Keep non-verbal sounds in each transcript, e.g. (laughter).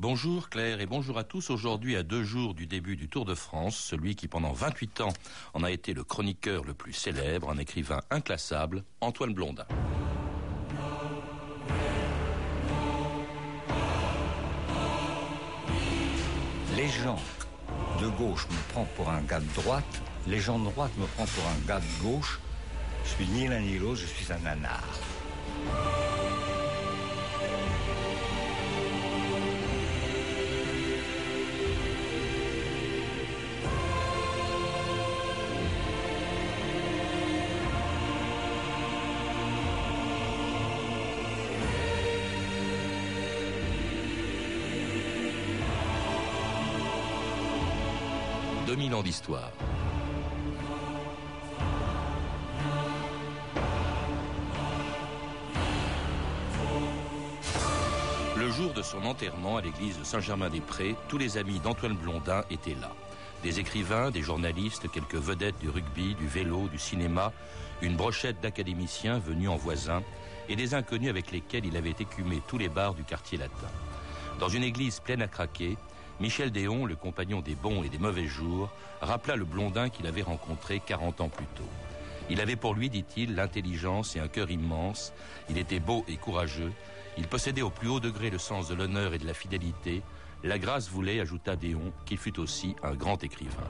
Bonjour Claire et bonjour à tous. Aujourd'hui, à deux jours du début du Tour de France, celui qui pendant 28 ans en a été le chroniqueur le plus célèbre, un écrivain inclassable, Antoine Blondin. Les gens de gauche me prennent pour un gars de droite, les gens de droite me prennent pour un gars de gauche. Je suis ni l'un ni l'autre, je suis un anard. 2000 ans d'histoire. Le jour de son enterrement à l'église de Saint-Germain-des-Prés, tous les amis d'Antoine Blondin étaient là. Des écrivains, des journalistes, quelques vedettes du rugby, du vélo, du cinéma, une brochette d'académiciens venus en voisin et des inconnus avec lesquels il avait écumé tous les bars du quartier latin. Dans une église pleine à craquer, Michel Déon, le compagnon des bons et des mauvais jours, rappela le blondin qu'il avait rencontré 40 ans plus tôt. Il avait pour lui, dit-il, l'intelligence et un cœur immense, il était beau et courageux, il possédait au plus haut degré le sens de l'honneur et de la fidélité, la grâce voulait, ajouta Déon, qu'il fût aussi un grand écrivain.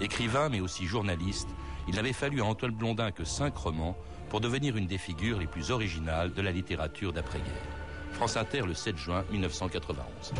Écrivain, mais aussi journaliste, il n'avait fallu à Antoine Blondin que cinq romans pour devenir une des figures les plus originales de la littérature d'après-guerre. France Inter, le 7 juin 1991.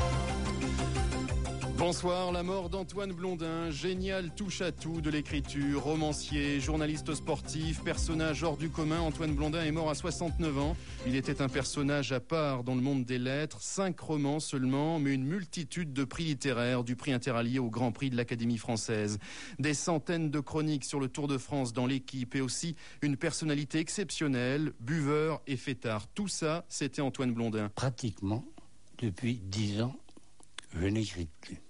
Bonsoir, la mort d'Antoine Blondin, génial touche-à-tout de l'écriture, romancier, journaliste sportif, personnage hors du commun. Antoine Blondin est mort à 69 ans. Il était un personnage à part dans le monde des lettres, cinq romans seulement, mais une multitude de prix littéraires, du prix interallié au Grand Prix de l'Académie française. Des centaines de chroniques sur le Tour de France dans l'équipe et aussi une personnalité exceptionnelle, buveur et fêtard. Tout ça, c'était Antoine Blondin. Pratiquement, depuis dix ans, je n'écris plus.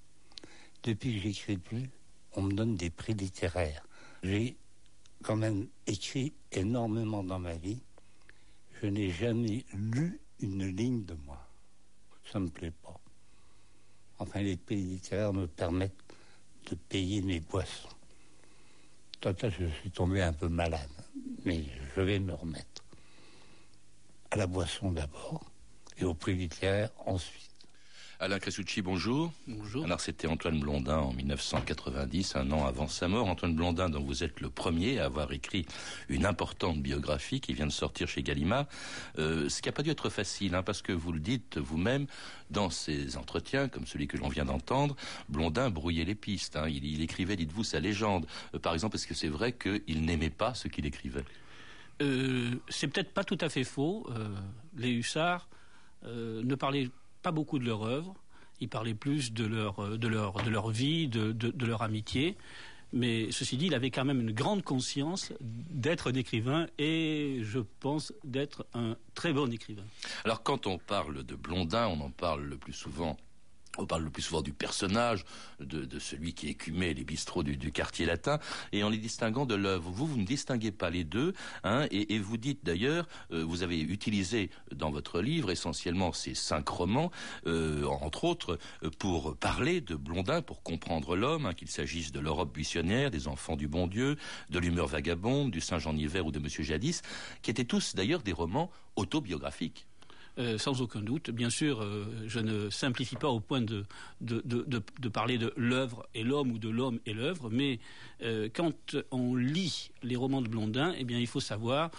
Depuis que j'écris plus, on me donne des prix littéraires. J'ai quand même écrit énormément dans ma vie. Je n'ai jamais lu une ligne de moi. Ça me plaît pas. Enfin, les prix littéraires me permettent de payer mes boissons. Total, je suis tombé un peu malade, mais je vais me remettre. À la boisson d'abord, et au prix littéraire ensuite. Alain Cresucci, bonjour. Bonjour. Alors c'était Antoine Blondin en 1990, un an avant sa mort. Antoine Blondin, dont vous êtes le premier à avoir écrit une importante biographie qui vient de sortir chez Gallimard. Euh, ce qui n'a pas dû être facile, hein, parce que vous le dites vous-même dans ces entretiens, comme celui que l'on vient d'entendre, Blondin brouillait les pistes. Hein. Il, écrivait, dites-vous, sa légende. Euh, par exemple, est-ce que c'est vrai qu'il n'aimait pas ce qu'il écrivait? Euh, C'est peut-être pas tout à fait faux. les hussards ne parlaient pas beaucoup de leur œuvre. Ils parlaient plus de leur, euh, de leur, de leur vie, de, de, leur amitié. Mais ceci dit, il avait quand même une grande conscience d'être un écrivain et je pense d'être un très bon écrivain. Alors quand on parle de Blondin, on en parle le plus souvent on parle le plus souvent du personnage, de, celui qui écumait les bistrots du, quartier latin, et en les distinguant de l'œuvre. Vous, vous ne distinguez pas les deux, hein, et, vous dites d'ailleurs, euh, vous avez utilisé dans votre livre essentiellement ces cinq romans, euh, entre autres, euh, pour parler de Blondin, pour comprendre l'homme, hein, qu'il s'agisse de l'Europe buissonnière, des enfants du bon Dieu, de l'humeur vagabonde, du Saint-Jean hiver ou de Monsieur Jadis, qui étaient tous d'ailleurs des romans autobiographiques. Euh, sans aucun doute. Bien sûr, euh, je ne simplifie pas au point de, parler de l'œuvre et l'homme ou de l'homme et l'œuvre, mais euh, quand on lit les romans de Blondin, eh bien, il faut savoir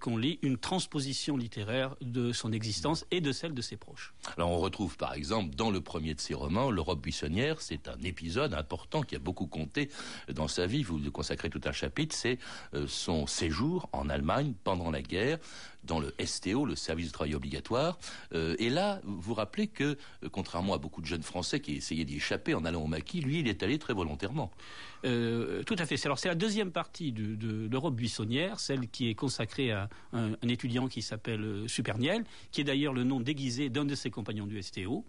qu'on lit une transposition littéraire de son existence et de celle de ses proches. Alors, on retrouve par exemple dans le premier de ses romans, L'Europe buissonnière, c'est un épisode important qui a beaucoup compté dans sa vie. Vous lui consacrez tout un chapitre, c'est son séjour en Allemagne pendant la guerre dans le STO, le service de travail obligatoire. Euh, et là, vous rappelez que, euh, contrairement à beaucoup de jeunes Français qui essayaient d'y échapper en allant au maquis, lui, il est allé très volontairement. Euh, tout à fait. C'est la deuxième partie de, l'Europe buissonnière, celle qui est consacrée consacré à un, étudiant qui s'appelle euh, Superniel, qui est d'ailleurs le nom déguisé d'un de ses compagnons du STO.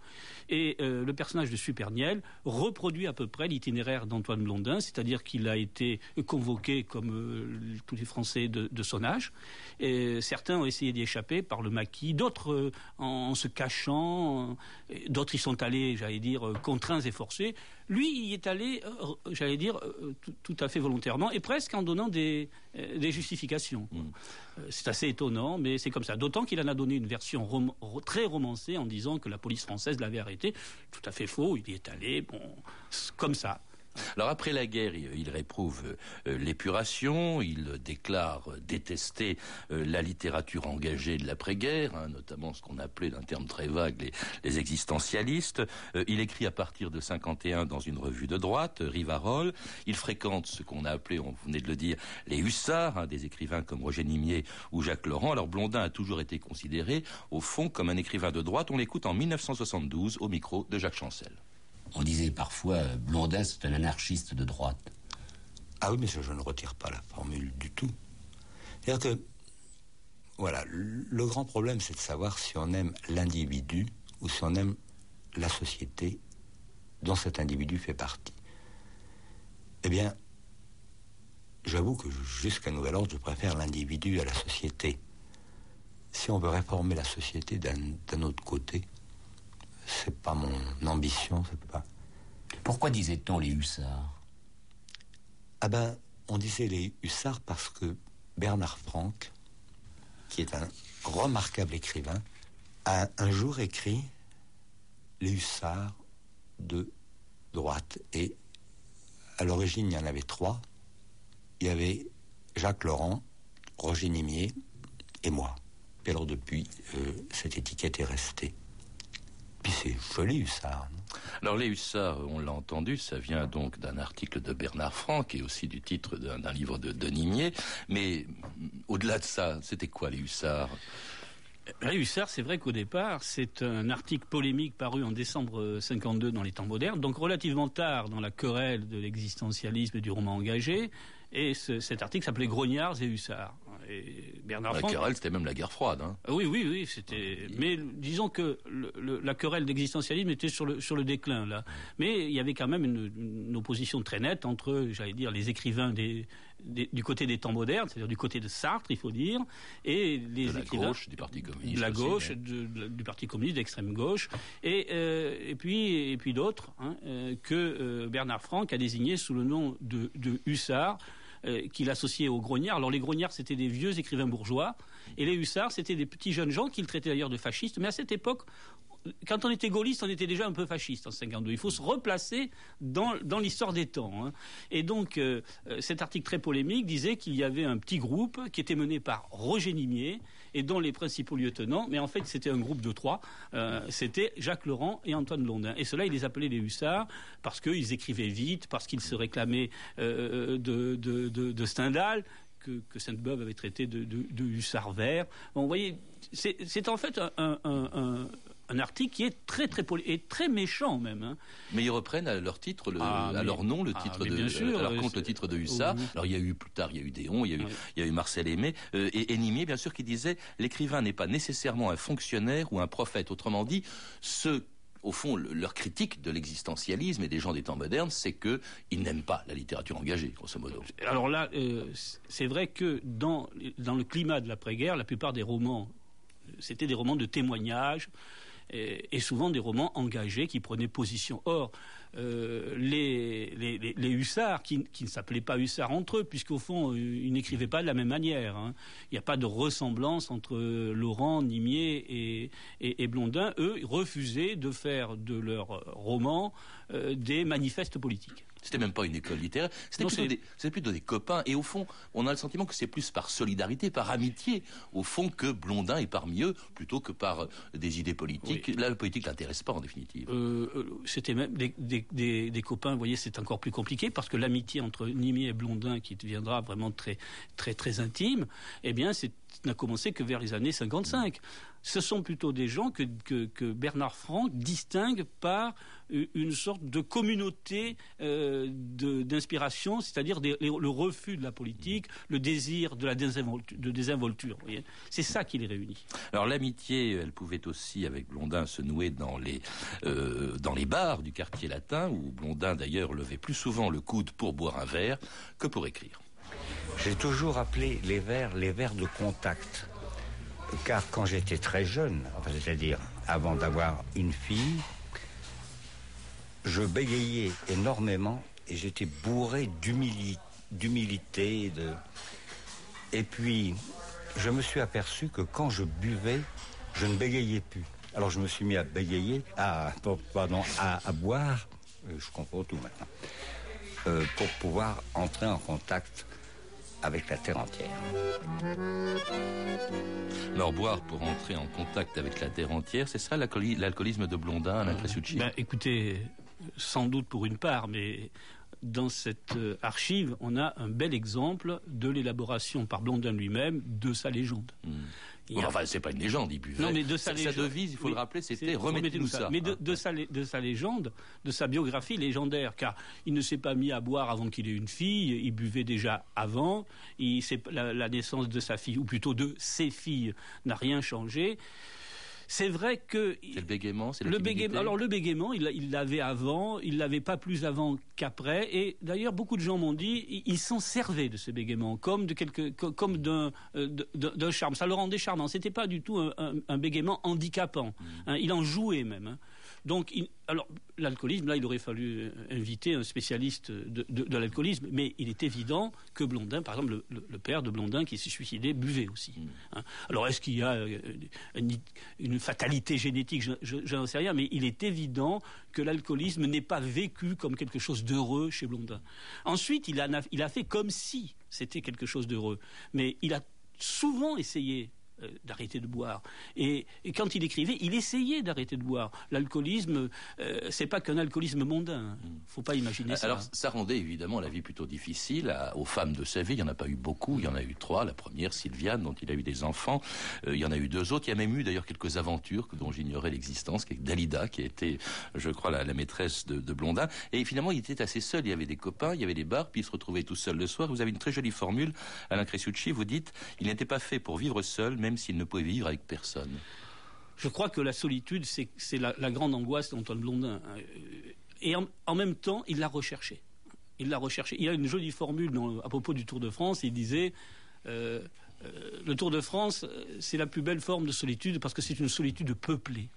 Et euh, le personnage de Superniel reproduit à peu près l'itinéraire d'Antoine Blondin, c'est-à-dire qu'il a été convoqué comme tous les Français de, son âge. Certains ont essayé d'y échapper par le maquis, d'autres en, se cachant, d'autres y sont allés, j'allais dire, contraints et forcés. Lui, il y est allé, j'allais dire, tout, à fait volontairement et presque en donnant des, des justifications. Mm. Euh, c'est assez étonnant, mais c'est comme ça. D'autant qu'il en a donné une version très romancée en disant que la police française l'avait arrêté. Tout à fait faux, il y est allé, bon, comme ça. Alors après la guerre, il, réprouve euh, l'épuration, il déclare détester euh, la littérature engagée de l'après-guerre, hein, notamment ce qu'on appelait d'un terme très vague les, existentialistes. Euh, il écrit à partir de 51 dans une revue de droite, Rivarol. Il fréquente ce qu'on a appelé, on venait de le dire, les hussards, hein, des écrivains comme Roger Nimier ou Jacques Laurent. Alors Blondin a toujours été considéré, au fond, comme un écrivain de droite. On l'écoute en 1972 au micro de Jacques Chancel. On disait parfois euh, Blondin, c'est un anarchiste de droite. Ah oui, mais ça, je ne retire pas la formule du tout. C'est-à-dire que, voilà, le grand problème, c'est de savoir si on aime l'individu ou si on aime la société dont cet individu fait partie. Eh bien, j'avoue que jusqu'à nouvel ordre, je préfère l'individu à la société. Si on veut réformer la société d'un autre côté, c'est pas mon ambition, c'est pas. Pourquoi disait-on les hussards? Ah ben, on disait les hussards parce que Bernard Franck, qui est un remarquable écrivain, a un jour écrit les hussards de droite. Et à l'origine, il y en avait trois. Il y avait Jacques Laurent, Roger Nimier et moi. Et alors depuis, euh, cette étiquette est restée. Puis c'est joli, hussard. Alors les hussards, on l'a entendu, ça vient donc d'un article de Bernard Franck et aussi du titre d'un livre de Denis Mais au-delà de ça, c'était quoi les hussards les hussards, c'est vrai qu'au départ, c'est un article polémique paru en décembre 52 dans les temps modernes, donc relativement tard dans la querelle de l'existentialisme et du roman engagé. Et cet article s'appelait Grognards et Hussards. Et Bernard la querelle, c'était même la guerre froide. Hein. Oui, oui, oui. C'était. Mais disons que la querelle d'existentialisme était sur le sur le déclin là. Mais il y avait quand même une, opposition très nette entre, j'allais dire, les écrivains des, du côté des temps modernes, c'est-à-dire du côté de Sartre, il faut dire, et les de la gauche du Parti communiste. De la gauche, du Parti communiste, d'extrême gauche, et, euh, et puis et puis d'autres hein, euh, que euh, Bernard Franck a désigné sous le nom de, de Hussard. Euh, qu'il associait aux grognards. Alors les grognards, c'était des vieux écrivains bourgeois, et les hussards, c'était des petits jeunes gens qu'il traitait d'ailleurs de fascistes. Mais à cette époque, quand on était gaulliste, on était déjà un peu fasciste en 52. Il faut se replacer dans, l'histoire des temps. Hein. Et donc, euh, euh, cet article très polémique disait qu'il y avait un petit groupe qui était mené par Roger Nimier et dont les principaux lieutenants, mais en fait c'était un groupe de trois, euh, c'était Jacques Laurent et Antoine Blondin. Et cela, il les appelait les hussards parce qu'ils écrivaient vite, parce qu'ils se réclamaient de, de, Stendhal, que, Sainte-Beuve avait traité de, de, hussard vert. vous voyez, c'est en fait un article qui est très très poli et très méchant même. Hein. Mais ils reprennent à leur titre, ah, à leur nom, le ah, titre de, bien sûr, alors compte le titre de Hussard. Alors il y a eu plus tard, il y a eu Déon, il y a eu, il y a eu Marcel Aimé euh, et Nimier, bien sûr, qui disait l'écrivain n'est pas nécessairement un fonctionnaire ou un prophète. Autrement dit, ce au fond, leur critique de l'existentialisme et des gens des temps modernes, c'est qu'ils n'aiment pas la littérature engagée, grosso modo. Alors là, euh, c'est vrai que dans, dans le climat de l'après-guerre, la plupart des romans, c'était des romans de témoignages, et, souvent des romans engagés qui prenaient position. Or, euh, les, les, hussards, qui, ne s'appelaient pas hussards entre eux, puisqu'au fond, euh, ils n'écrivaient pas de la même manière. Hein. Il n'y a pas de ressemblance entre Laurent, Nimier et, Blondin. Eux, refusaient de faire de leurs romans euh, des manifestes politiques. C'était même pas une école littéraire, c'était plutôt, des copains. Et au fond, on a le sentiment que c'est plus par solidarité, par amitié, au fond, que Blondin est parmi eux, plutôt que par euh, des idées politiques. Là, la politique l'intéresse pas, en définitive. Euh, c'était même des, copains, vous voyez, c'est encore plus compliqué, parce que l'amitié entre Nimier et Blondin, qui deviendra vraiment très, très, très intime, eh bien, c'est n'a commencé que vers les années 55. ce sont plutôt des gens que, Bernard Franck distingue par une sorte de communauté euh, d'inspiration, c'est-à-dire le refus de la politique, le désir de la désinvolture. C'est ça qui les réunit. Alors l'amitié, elle pouvait aussi, avec Blondin, se nouer dans les, euh, dans les bars du quartier latin, où Blondin d'ailleurs levait plus souvent le coude pour boire un verre que pour écrire. J'ai toujours appelé les verres les verres de contact car quand j'étais très jeune, c'est-à-dire avant d'avoir une fille, je bégayais énormément et j'étais bourré d'humilité. Et puis, je me suis aperçu que quand je buvais, je ne bégayais plus. Alors je me suis mis à bégayer, à, pardon, à, boire, euh, je comprends tout maintenant, euh, pour pouvoir entrer en contact avec la terre entière. Alors boire pour entrer en contact avec la terre entière, c'est ça l'alcoolisme de Blondin, Alain ben, Écoutez, sans doute pour une part, mais dans cette euh, archive, on a un bel exemple de l'élaboration par Blondin lui-même de sa légende. Hmm. Enfin, c'est pas une légende, il buvait. Non, mais de sa, devise, il faut le rappeler, c'était remettez-nous ça. Mais de, de, sa, de, sa, légende, de sa biographie légendaire, car il ne s'est pas mis à boire avant qu'il ait une fille, il buvait déjà avant, il, la, la naissance de sa fille, ou plutôt de ses filles, n'a rien changé. C'est vrai que c'est le bégaiement, c'est le bégaiement. Alors le bégaiement, il l'avait avant, il l'avait pas plus avant qu'après. Et d'ailleurs, beaucoup de gens m'ont dit, ils s'en servaient de ce bégaiement comme de quelque, comme d'un euh, d'un charme. Ça le rendait charmant. C'était pas du tout un, un, bégaiement handicapant. Mmh. Hein, il en jouait même. Hein. Donc, alors, l'alcoolisme, là, il aurait fallu euh, inviter un spécialiste de, l'alcoolisme, mais il est évident que Blondin, par exemple, le, père de Blondin qui s'est suicidé, buvait aussi. Mm. Hein. Alors, est-ce qu'il y a euh, une, fatalité génétique? Je n'en sais rien, mais il est évident que l'alcoolisme n'est pas vécu comme quelque chose d'heureux chez Blondin. Ensuite, il a, il a fait comme si c'était quelque chose d'heureux, mais il a souvent essayé d'arrêter de boire. Et, quand il écrivait, il essayait d'arrêter de boire. L'alcoolisme, euh, c'est pas qu'un alcoolisme mondain. Hein. Faut pas imaginer ça. Alors, ça rendait évidemment la vie plutôt difficile aux femmes de sa vie. Il n'y en a pas eu beaucoup. Il y en a eu trois. La première, Sylviane, dont il a eu des enfants. Euh, il y en a eu deux autres. Il y a même eu d'ailleurs quelques aventures dont j'ignorais l'existence, qui est Dalida, qui a été, je crois, la, maîtresse de, Blondin. Et finalement, il était assez seul. Il y avait des copains, il y avait des bars, puis il se retrouvait tout seul le soir. Vous avez une très jolie formule, Alain Cresciucci. Vous dites, il n'était pas fait pour vivre seul, même s'il ne pouvait vivre avec personne. Je crois que la solitude, c'est la, grande angoisse d'Antoine Blondin. Et en, même temps, il l'a recherché. Il l'a recherché. Il y a une jolie formule à propos du Tour de France. Il disait euh, euh, le Tour de France, c'est la plus belle forme de solitude parce que c'est une solitude peuplée.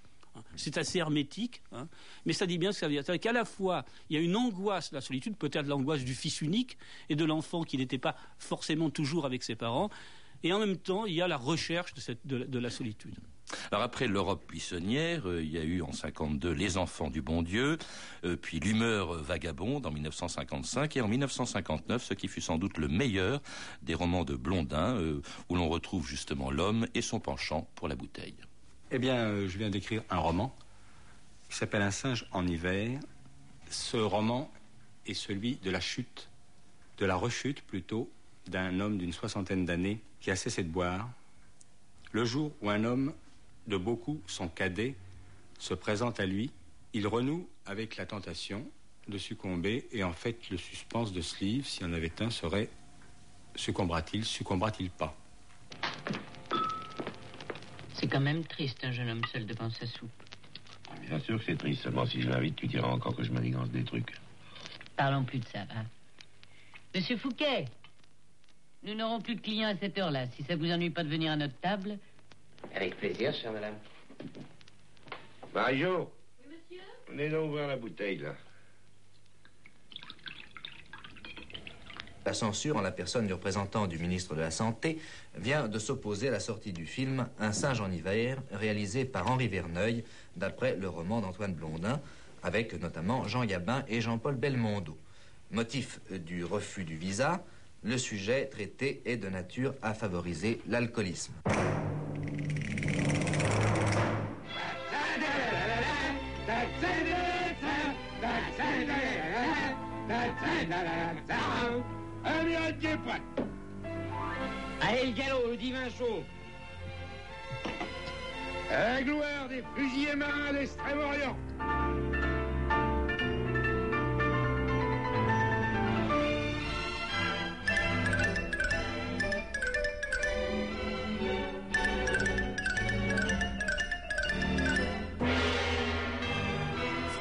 C'est assez hermétique, hein. mais ça dit bien ce que ça veut dire. C'est qu'à la fois, il y a une angoisse de la solitude, peut-être l'angoisse du fils unique et de l'enfant qui n'était pas forcément toujours avec ses parents, et en même temps, il y a la recherche de, la solitude. Alors après l'Europe buissonnière, euh, il y a eu en 52 Les Enfants du Bon Dieu, euh, puis L'humeur vagabonde en 1955 et en 1959, ce qui fut sans doute le meilleur des romans de Blondin, euh, où l'on retrouve justement l'homme et son penchant pour la bouteille. Eh bien, je viens d'écrire un roman qui s'appelle Un singe en hiver. Ce roman est celui de la chute, de la rechute plutôt, d'un homme d'une soixantaine d'années qui a cessé de boire, le jour où un homme de beaucoup, son cadet, se présente à lui, il renoue avec la tentation de succomber et en fait le suspense de ce livre, s'il y en avait un, serait succombera-t-il, succombera-t-il pas? C'est quand même triste un jeune homme seul devant sa soupe. Bien sûr que c'est triste, seulement si je l'invite, tu diras encore que je manigance des trucs. Parlons plus de ça, hein. Monsieur Fouquet nous n'aurons plus de clients à cette heure-là. Si ça vous ennuie pas de venir à notre table. Avec plaisir, chère madame. Mario Oui, monsieur Venez donc ouvrir la bouteille, là. La censure, en la personne du représentant du ministre de la Santé, vient de s'opposer à la sortie du film Un singe en hiver, réalisé par Henri Verneuil, d'après le roman d'Antoine Blondin, avec notamment Jean Gabin et Jean-Paul Belmondo. Motif du refus du visa, le sujet traité est de nature à favoriser l'alcoolisme. Allez, le galop, le divin chaud La gloire des fusiliers marins d'Extrême-Orient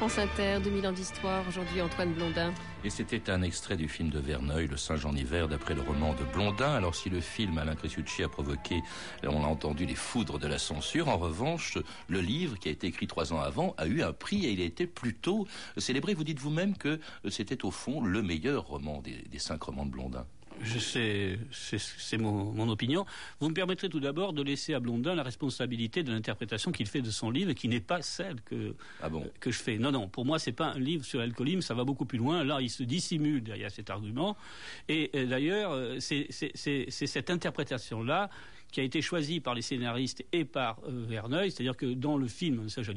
France Inter, 2000 ans d'histoire, aujourd'hui Antoine Blondin. Et c'était un extrait du film de Verneuil, Le singe en hiver, d'après le roman de Blondin. Alors si le film Alain Cresucci a provoqué, on l'a entendu, les foudres de la censure, en revanche, le livre, qui a été écrit trois ans avant, a eu un prix et il a été plutôt célébré. Vous dites vous-même que c'était au fond le meilleur roman des, des cinq romans de Blondin c'est mon, opinion. Vous me permettrez tout d'abord de laisser à Blondin la responsabilité de l'interprétation qu'il fait de son livre, qui n'est pas celle que, ah que je fais. Non, non, pour moi, c'est pas un livre sur l'alcoolisme, ça va beaucoup plus loin. Là, il se dissimule derrière cet argument. Et, et d'ailleurs, euh, c'est cette interprétation-là qui a été choisi par les scénaristes et par euh, Verneuil, c'est-à-dire que dans le film Saint-Jean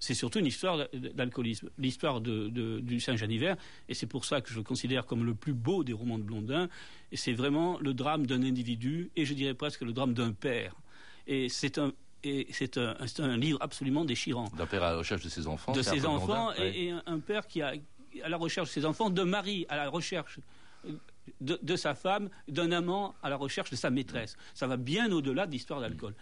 c'est surtout une histoire d'alcoolisme, l'histoire du Saint-Jean et c'est pour ça que je le considère comme le plus beau des romans de Blondin, et c'est vraiment le drame d'un individu, et je dirais presque le drame d'un père. Et c'est un, et c'est un, livre absolument déchirant. D'un père à la recherche de ses enfants. De ses enfants et, et, un père qui a à la recherche de ses enfants, de mari à la recherche de, sa femme, d'un amant à la recherche de sa maîtresse. Ça va bien au-delà de l'histoire d'alcool.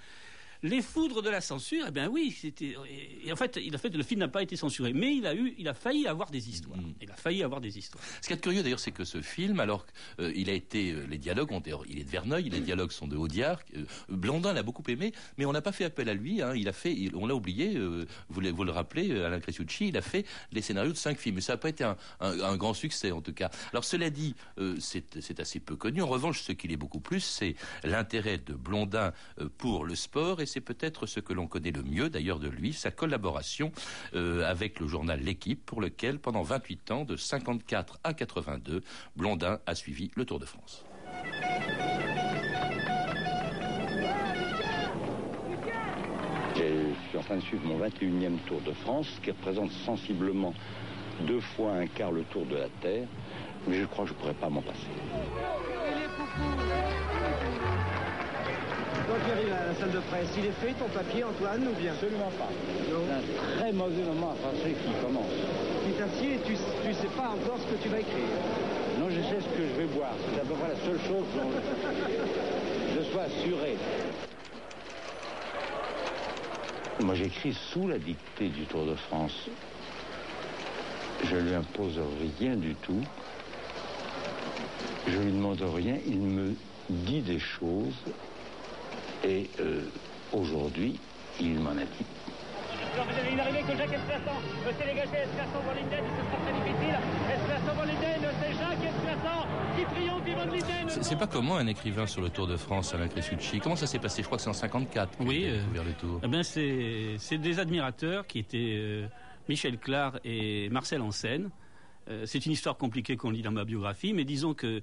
Les foudres de la censure, eh bien oui, c'était. Et en fait, il a fait, le film n'a pas été censuré, mais il a eu, il a failli avoir des histoires. Mm. Il a failli avoir des histoires. Ce qui est curieux d'ailleurs, c'est que ce film, alors qu'il a été, euh, les dialogues ont, il est de Verneuil, les dialogues sont de Audiard. Euh, Blondin l'a beaucoup aimé, mais on n'a pas fait appel à lui. Hein. il a fait, on l'a oublié. Euh, vous, vous, le rappelez, Alain Cresucci, il a fait les scénarios de cinq films, mais ça n'a pas été un, grand succès en tout cas. Alors cela dit, c'est assez peu connu. En revanche, ce qu'il est beaucoup plus, c'est l'intérêt de Blondin pour le sport et c'est peut-être ce que l'on connaît le mieux d'ailleurs de lui, sa collaboration euh, avec le journal L'équipe, pour lequel pendant 28 ans, de 54 à 82, Blondin a suivi le Tour de France. Je suis en train de suivre mon 21e Tour de France, qui représente sensiblement deux fois un quart le tour de la Terre, mais je crois que je ne pourrais pas m'en passer. Quand tu arrives à la salle de presse, il est fait ton papier, Antoine, ou bien? Absolument pas. C'est un très mauvais moment à penser qui commence. Tu t'assieds et tu, tu sais pas encore ce que tu vas écrire. Non, je sais ce que je vais boire. C'est à peu près la seule chose dont je sois assuré. Moi, j'écris sous la dictée du Tour de France. Je lui impose rien du tout. Je lui demande rien. Il me dit des choses et euh, aujourd'hui, il m'en a dit. Alors vous avez une arrivée que Jacques Esplaçant s'est dégagé, Esplaçant pour Linden, ce sera très difficile. Esplaçant pour Linden, c'est Jacques Esplaçant qui triomphe Yvonne Linden. C'est pas comment un écrivain sur le Tour de France, Alain Cresucci Comment ça s'est passé? Je crois que c'est en 54 oui, euh, ouvert le Tour. Eh ben c'est des admirateurs qui étaient euh, Michel Clar et Marcel Ansen. Euh, c'est une histoire compliquée qu'on lit dans ma biographie, mais disons que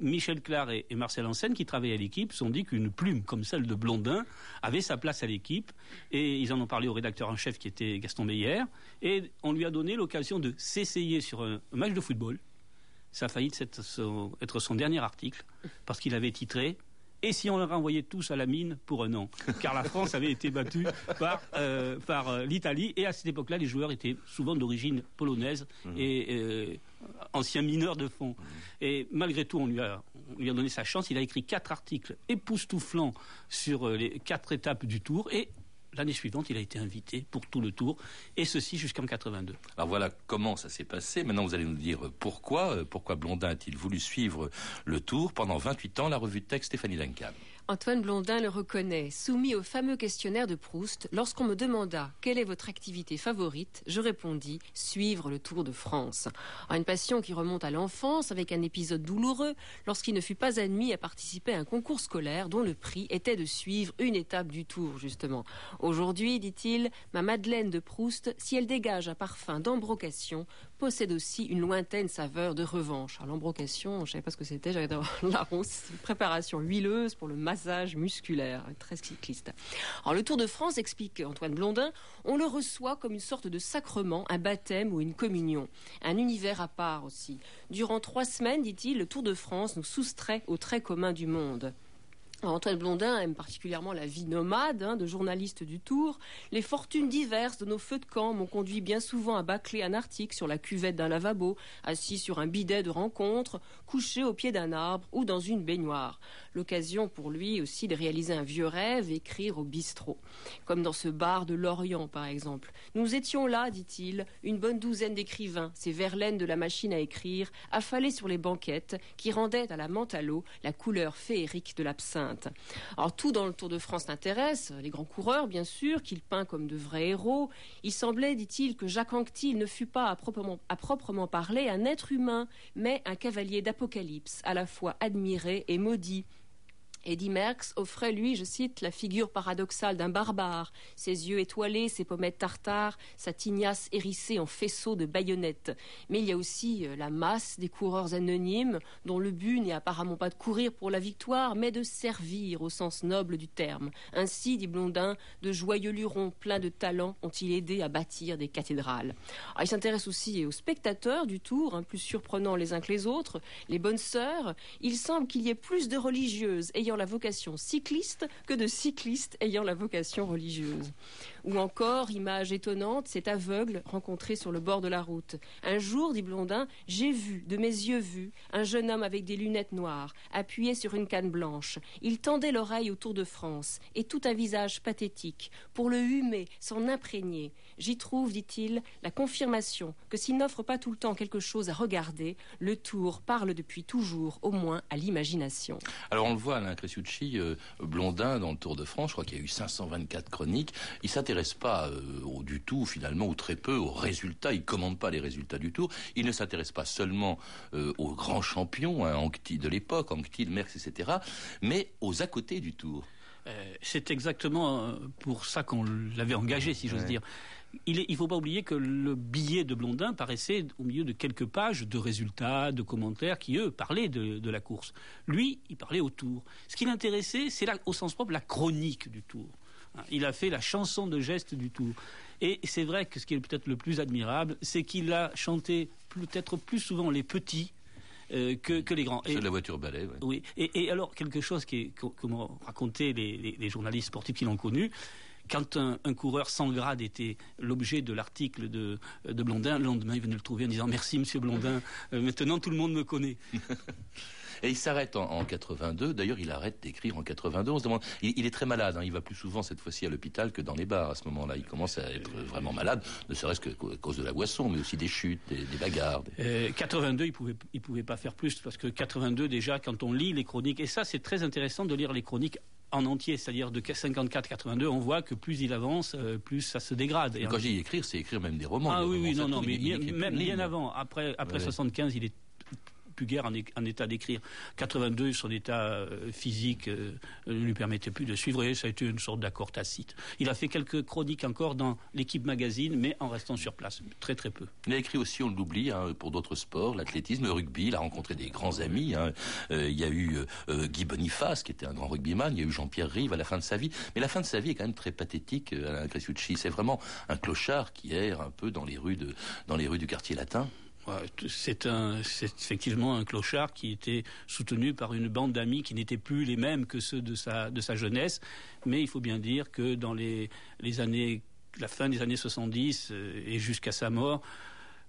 Michel Clar et, Marcel Ansen, qui travaillaient à l'équipe, sont dit qu'une plume comme celle de Blondin avait sa place à l'équipe, et ils en ont parlé au rédacteur en chef qui était Gaston Meyer, et on lui a donné l'occasion de s'essayer sur un, match de football. Ça a failli être son dernier article, parce qu'il avait titré et si on les renvoyait tous à la mine pour un an Car la France avait été battue par, euh, par euh, l'Italie, et à cette époque-là, les joueurs étaient souvent d'origine polonaise mmh. et euh, anciens mineurs de fond. Mmh. Et malgré tout, on lui, a, on lui a donné sa chance. Il a écrit quatre articles époustouflants sur les quatre étapes du Tour, et L'année suivante, il a été invité pour tout le tour, et ceci jusqu'en 82. Alors voilà comment ça s'est passé. Maintenant, vous allez nous dire pourquoi. Pourquoi Blondin a-t-il voulu suivre le tour? Pendant 28 ans La revue de texte Stéphanie Duncan. Antoine Blondin le reconnaît. Soumis au fameux questionnaire de Proust, lorsqu'on me demanda quelle est votre activité favorite, je répondis suivre le Tour de France. Une passion qui remonte à l'enfance avec un épisode douloureux lorsqu'il ne fut pas admis à participer à un concours scolaire dont le prix était de suivre une étape du Tour, justement. Aujourd'hui, dit-il, ma Madeleine de Proust, si elle dégage un parfum d'embrocation, possède aussi une lointaine saveur de revanche. L'embrocation, je ne savais pas ce que c'était, j'avais (laughs) la une préparation huileuse pour le massage musculaire, le Tour de France, explique Antoine Blondin, on le reçoit comme une sorte de sacrement, un baptême ou une communion, un univers à part aussi. Durant trois semaines, dit-il, le Tour de France nous soustrait au très commun du monde. Antoine Blondin aime particulièrement la vie nomade hein, de journaliste du Tour. Les fortunes diverses de nos feux de camp m'ont conduit bien souvent à bâcler un article sur la cuvette d'un lavabo, assis sur un bidet de rencontre, couché au pied d'un arbre ou dans une baignoire. L'occasion pour lui aussi de réaliser un vieux rêve, écrire au bistrot. Comme dans ce bar de Lorient, par exemple. Nous étions là, dit-il, une bonne douzaine d'écrivains, ces verlaines de la machine à écrire, affalés sur les banquettes, qui rendaient à la menthe la couleur féerique de l'absinthe. Alors tout dans le Tour de France l'intéresse, les grands coureurs bien sûr, qu'il peint comme de vrais héros. Il semblait, dit-il, que Jacques Anquetil ne fût pas à proprement, à proprement parler un être humain, mais un cavalier d'Apocalypse, à la fois admiré et maudit. Eddy Merckx offrait, lui, je cite, la figure paradoxale d'un barbare, ses yeux étoilés, ses pommettes tartares, sa tignasse hérissée en faisceau de baïonnettes. Mais il y a aussi euh, la masse des coureurs anonymes, dont le but n'est apparemment pas de courir pour la victoire, mais de servir au sens noble du terme. Ainsi, dit Blondin, de joyeux lurons pleins de talent ont-ils aidé à bâtir des cathédrales. il s'intéresse aussi aux spectateurs du tour, hein, plus surprenants les uns que les autres, les bonnes sœurs. Il semble qu'il y ait plus de religieuses ayant la vocation cycliste que de cyclistes ayant la vocation religieuse. Ou encore, image étonnante, cet aveugle rencontré sur le bord de la route. Un jour, dit Blondin, j'ai vu, de mes yeux vus, un jeune homme avec des lunettes noires, appuyé sur une canne blanche. Il tendait l'oreille au Tour de France, et tout un visage pathétique, pour le humer, s'en imprégner. J'y trouve, dit-il, la confirmation que s'il n'offre pas tout le temps quelque chose à regarder, le Tour parle depuis toujours, au moins à l'imagination. Alors on le voit, Alain Cresciucci, euh, Blondin, dans le Tour de France, je crois qu'il y a eu 524 chroniques, il s'intéresse pas euh, du tout, finalement, ou très peu, aux résultats, il commande pas les résultats du Tour, il ne s'intéresse pas seulement euh, aux grands champions hein, de l'époque, Anquetil, Merckx, etc., mais aux à côté du Tour. C'est exactement pour ça qu'on l'avait engagé, si j'ose dire il ne faut pas oublier que le billet de Blondin paraissait au milieu de quelques pages de résultats, de commentaires qui, eux, parlaient de, la course. Lui, il parlait au tour. Ce qui l'intéressait, c'est au sens propre la chronique du tour. Il a fait la chanson de geste du tour. Et c'est vrai que ce qui est peut-être le plus admirable, c'est qu'il a chanté peut-être plus souvent les petits euh, que, les grands. C'est la voiture balai. Oui. Et, alors quelque chose qui est, comme racontaient les, les journalistes sportifs qui l'ont connu, quand un, coureur sans grade était l'objet de l'article de, Blondin, le lendemain, il venait le trouver en disant Merci, monsieur Blondin, euh, maintenant tout le monde me connaît. (laughs) Et il s'arrête en, 82. D'ailleurs, il arrête d'écrire en 82. On se demande, il, est très malade. Hein. Il va plus souvent cette fois-ci à l'hôpital que dans les bars à ce moment-là. Il commence à être vraiment malade, ne serait-ce qu'à cause de la boisson, mais aussi des chutes, des, bagarres. 82, euh, il pouvait, il pouvait pas faire plus parce que 82 déjà, quand on lit les chroniques, et ça c'est très intéressant de lire les chroniques en entier, c'est-à-dire de 54-82, on voit que plus il avance, euh, plus ça se dégrade. Et quand je dis écrire, c'est écrire même des romans. Ah oui, oui, non, non, mais même bien avant. Après, après 75, il est plus guère en, état d'écrire. 82, son état euh, physique euh, ne lui permettait plus de suivre et ça a été une sorte d'accord tacite. Il a fait quelques chroniques encore dans l'équipe magazine, mais en restant sur place, très très peu. Il a écrit aussi, on l'oublie, hein, pour d'autres sports, l'athlétisme, le rugby. Il a rencontré des grands amis. Hein. Euh, il y a eu Guy Boniface, qui était un grand rugbyman. Il y a eu Jean-Pierre Rive à la fin de sa vie. Mais la fin de sa vie est quand même très pathétique, Alain Cresciucci. C'est vraiment un clochard qui erre un peu dans les rues, de, dans les rues du quartier latin. C'est effectivement un clochard qui était soutenu par une bande d'amis qui n'étaient plus les mêmes que ceux de sa, jeunesse. Mais il faut bien dire que dans les, les années, la fin des années 70 euh, et jusqu'à sa mort,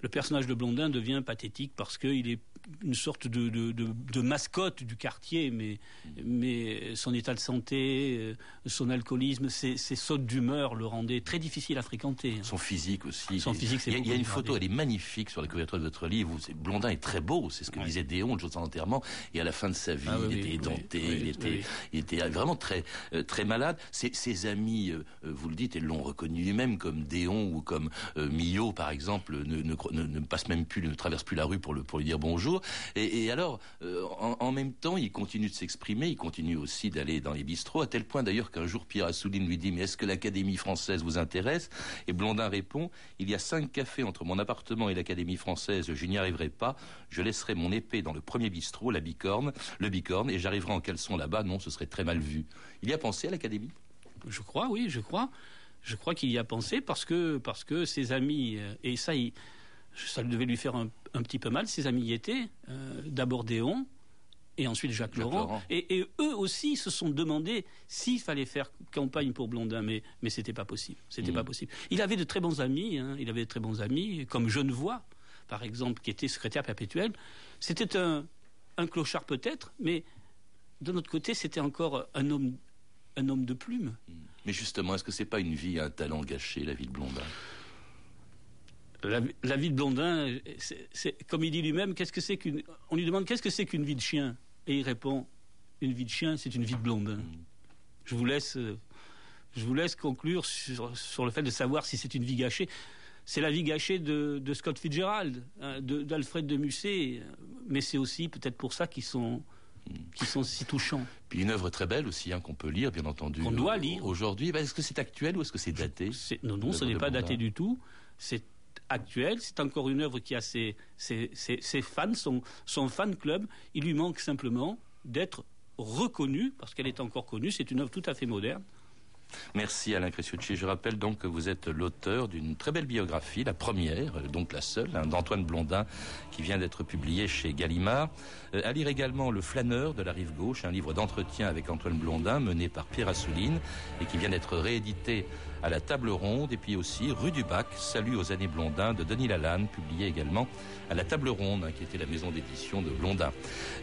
le personnage de Blondin devient pathétique parce qu'il est une sorte de, de, mascotte du quartier, mais, mais son état de santé, euh, son alcoolisme, ses, sautes d'humeur le rendaient très difficile à fréquenter. Son physique aussi. Son physique, il y a, une photo, elle est magnifique sur la couverture de votre livre. Blondin est très beau, c'est ce que disait Déon le jour de son enterrement. Et à la fin de sa vie, ah il était édenté, il, était, il était vraiment très, euh, très malade. Ses, ses amis, euh, vous le dites, ils l'ont reconnu lui-même comme Déon ou comme Millot, par exemple, ne, ne, ne, passe même plus, ne traverse plus la rue pour, le, pour lui dire bonjour. Et, alors, euh, en, même temps, il continue de s'exprimer, il continue aussi d'aller dans les bistrots, à tel point d'ailleurs qu'un jour Pierre Assouline lui dit Mais est-ce que l'Académie française vous intéresse? Et Blondin répond Il y a cinq cafés entre mon appartement et l'Académie française, je n'y arriverai pas. Je laisserai mon épée dans le premier bistrot, la bicorne, le bicorne, et j'arriverai en caleçon là-bas. Non, ce serait très mal vu. Il y a pensé à l'Académie? Je crois, oui, je crois. Je crois qu'il y a pensé parce que, parce que ses amis, euh, et ça, ça devait lui faire un, petit peu mal, ses amis y étaient, euh, d'abord Déon, et ensuite Jacques, Jacques Laurent. Laurent. Et, et eux aussi se sont demandé s'il fallait faire campagne pour Blondin, mais, mais c'était pas possible. C'était Mm. pas possible. Il avait de très bons amis, hein, il avait de très bons amis, comme Genevoix, par exemple, qui était secrétaire perpétuel. C'était un, un clochard peut-être, mais de notre côté, c'était encore un homme, un homme de plume. Mais justement, est-ce que c'est pas une vie, un talent gâché, la vie de Blondin? La, la vie de Blondin, c'est, comme il dit lui-même, qu'est-ce que c'est qu'une. On lui demande qu'est-ce que c'est qu'une vie de chien, et il répond une vie de chien, c'est une vie de Blondin. Je vous laisse, je vous laisse conclure sur, sur le fait de savoir si c'est une vie gâchée. C'est la vie gâchée de, de Scott Fitzgerald, hein, de- d'Alfred de Musset, mais c'est aussi peut-être pour ça qu'ils sont, qu'ils sont si touchants. Puis une œuvre très belle aussi, hein, qu'on peut lire, bien entendu. Qu'on doit lire. Aujourd'hui, Ben, est-ce que c'est actuel ou est-ce que c'est daté Non, non, ce n'est pas daté du tout. C'est actuel. C'est encore une œuvre qui a ses, ses- ses- ses fans, son, son fan club. Il lui manque simplement d'être reconnue, parce qu'elle est encore connue. C'est une œuvre tout à fait moderne. Merci Alain Cresciucci. Je rappelle donc que vous êtes l'auteur d'une très belle biographie, la première, euh, donc la seule, hein, d'Antoine Blondin, qui vient d'être publiée chez Gallimard. Euh, à lire également Le flâneur de la rive gauche, un livre d'entretien avec Antoine Blondin, mené par Pierre Assouline, et qui vient d'être réédité à la table ronde. Et puis aussi Rue du Bac, Salut aux années Blondin de Denis Lalanne, publié également à la table ronde, hein, qui était la maison d'édition de Blondin.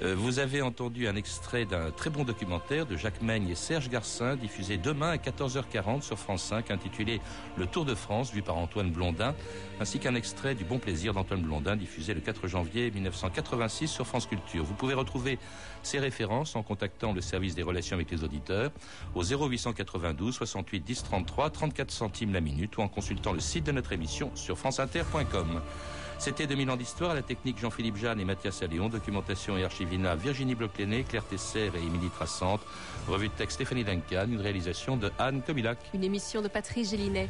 Euh, vous avez entendu un extrait d'un très bon documentaire de Jacques Meigne et Serge Garcin, diffusé demain à 14h40 sur France 5, intitulé Le Tour de France, vu par Antoine Blondin, ainsi qu'un extrait du Bon Plaisir d'Antoine Blondin, diffusé le 4 janvier 1986 sur France Culture. Vous pouvez retrouver ces références en contactant le service des relations avec les auditeurs au 0892 68 10 33 34 centimes la minute ou en consultant le site de notre émission sur franceinter.com. C'était 2000 ans d'histoire à la technique Jean-Philippe Jeanne et Mathias Alléon, documentation et archivina Virginie Bloclené, Claire Tesser et Émilie Trassante, revue de texte Stéphanie Duncan, une réalisation de Anne Kobilac. Une émission de Patrice Gélinet.